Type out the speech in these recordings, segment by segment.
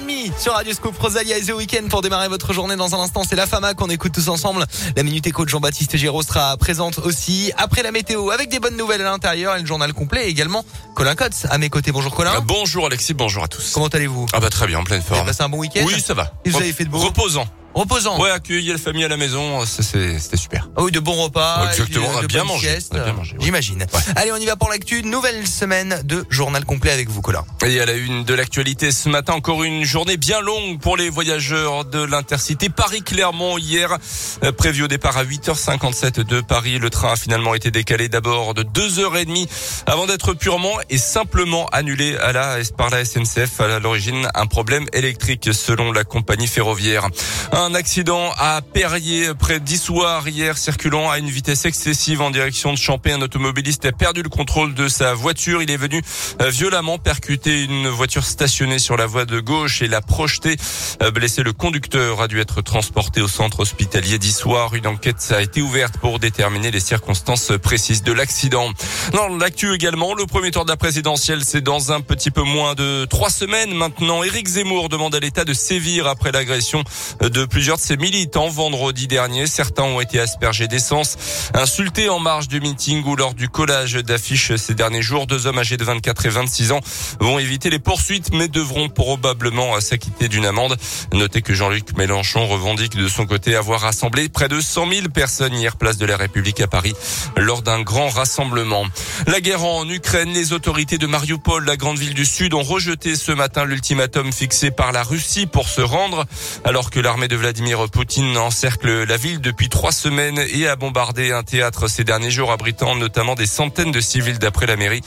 6h30 sur Radio Scoop Rosalia et The Weekend pour démarrer votre journée dans un instant. C'est la Fama qu'on écoute tous ensemble. La Minute Éco de Jean-Baptiste Giraud sera présente aussi après la météo avec des bonnes nouvelles à l'intérieur et le journal complet et également Colin Cotte à mes côtés. Bonjour Colin. Ah, bonjour Alexis, bonjour à tous. Comment allez-vous? Ah bah très bien, en pleine Vous avez forme. passé un bon week-end? Oui, ça va. Et vous avez fait de beau? Reposant. Reposant. Ouais, accueillir la famille à la maison, c'était super. Ah oui, de bons repas. Ouais, exactement, on a de bien mangé, on a bien mangé, ouais. J'imagine. Allez, on y va pour l'actu. Nouvelle semaine de journal complet avec vous, Colin. Et à la une de l'actualité ce matin, encore une journée bien longue pour les voyageurs de l'Intercité Paris-Clermont hier. euh, Prévu au départ à 8h57 de Paris. Le train a finalement été décalé d'abord de 2h30 avant d'être purement et simplement annulé à la, par la SNCF. À l'origine, un problème électrique selon la compagnie ferroviaire. Un accident à Perrier près d'Issoire hier circulant à une vitesse excessive en direction de Champé. Un automobiliste a perdu le contrôle de sa voiture. Il est venu euh, violemment percuter une voiture stationnée sur la voie de gauche et l'a projeté. Euh, Blessé, le conducteur a dû être transporté au centre hospitalier d'Issoire. Une enquête a été ouverte pour déterminer les circonstances précises de l'accident. Dans l'actu également, le premier tour de la présidentielle, c'est dans un petit peu moins de trois semaines maintenant. Éric Zemmour demande à l'État de sévir après l'agression de plusieurs de ses militants vendredi dernier. Certains ont été aspergés d'essence, insultés en marge du meeting ou lors du collage d'affiches ces derniers jours. Deux hommes âgés de 24 et 26 ans vont éviter les poursuites mais devront probablement s'acquitter d'une amende. Notez que Jean-Luc Mélenchon revendique de son côté avoir rassemblé près de 100 000 personnes hier place de la République à Paris lors d'un grand rassemblement. La guerre en Ukraine, les autorités de Mariupol, la grande ville du Sud, ont rejeté ce matin l'ultimatum fixé par la Russie pour se rendre alors que l'armée de Vladimir Poutine encercle la ville depuis trois semaines et a bombardé un théâtre ces derniers jours abritant notamment des centaines de civils d'après la mairie.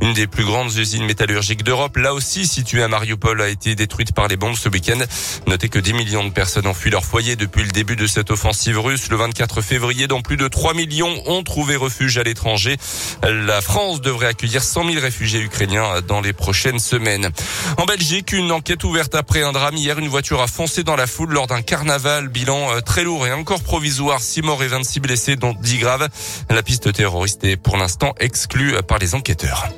Une des plus grandes usines métallurgiques d'Europe, là aussi située à Mariupol, a été détruite par les bombes ce week-end. Notez que 10 millions de personnes ont fui leur foyer depuis le début de cette offensive russe le 24 février, dont plus de 3 millions ont trouvé refuge à l'étranger. La France devrait accueillir 100 000 réfugiés ukrainiens dans les prochaines semaines. En Belgique, une enquête ouverte après un drame. Hier, une voiture a foncé dans la foule lors d'un carnaval. Bilan euh, très lourd et encore provisoire. 6 morts et 26 blessés, dont 10 graves. La piste terroriste est pour l'instant exclue par les enquêteurs.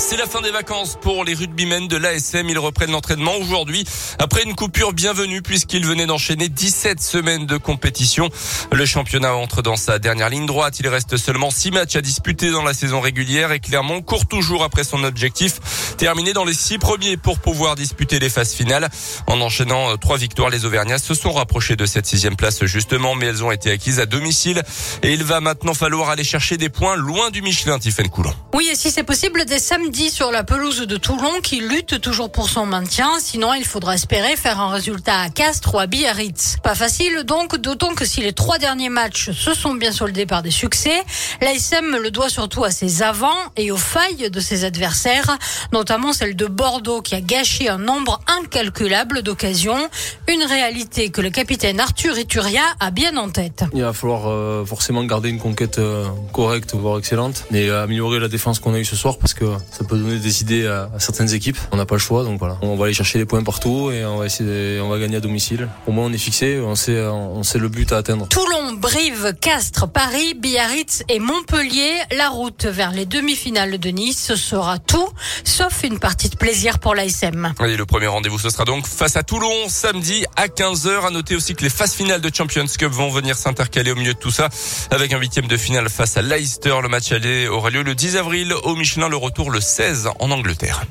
C'est la fin des vacances pour les rugbymen de l'ASM. Ils reprennent l'entraînement aujourd'hui après une coupure bienvenue puisqu'ils venaient d'enchaîner 17 semaines de compétition. Le championnat entre dans sa dernière ligne droite. Il reste seulement 6 matchs à disputer dans la saison régulière et Clermont court toujours après son objectif. Terminé dans les 6 premiers pour pouvoir disputer les phases finales. En enchaînant 3 victoires, les Auvergnats se sont rapprochés de cette sixième place justement, mais elles ont été acquises à domicile et il va maintenant falloir aller chercher des points loin du Michelin, Tiffaine Coulon. Oui, et si c'est possible, dès samedi sur la pelouse de Toulon, qui lutte toujours pour son maintien. Sinon, il faudra espérer faire un résultat à Castres ou à Biarritz. Pas facile donc, d'autant que si les trois derniers matchs se sont bien soldés par des succès, l'ASM le doit surtout à ses avants et aux failles de ses adversaires, notamment celle de Bordeaux qui a gâché un nombre incalculable d'occasions. Une réalité que le capitaine Arthur Ituria a bien en tête. Il va falloir euh, forcément garder une conquête euh, correcte, voire excellente, et euh, améliorer la défense qu'on a eue ce soir parce que ça peut donner des idées à, à certaines équipes. On n'a pas le choix, donc voilà. On va aller chercher les points partout et on va essayer, de- on va gagner à domicile. Au moins, on est fixé, on sait, on sait le but à atteindre. Toulon, Brive, Castres, Paris, Biarritz et Montpellier. La route vers les demi-finales de Nice ce sera tout, sauf une partie de plaisir pour l'ASM. Et le premier rendez-vous, ce sera donc face à Toulon, samedi à 15h. À noter aussi que les phases finales de Champions Cup vont venir s'intercaler au milieu de tout ça, avec un huitième de finale face à Leicester. Le match aller aura lieu le 10 avril au Michelin, le retour le 16 en Angleterre.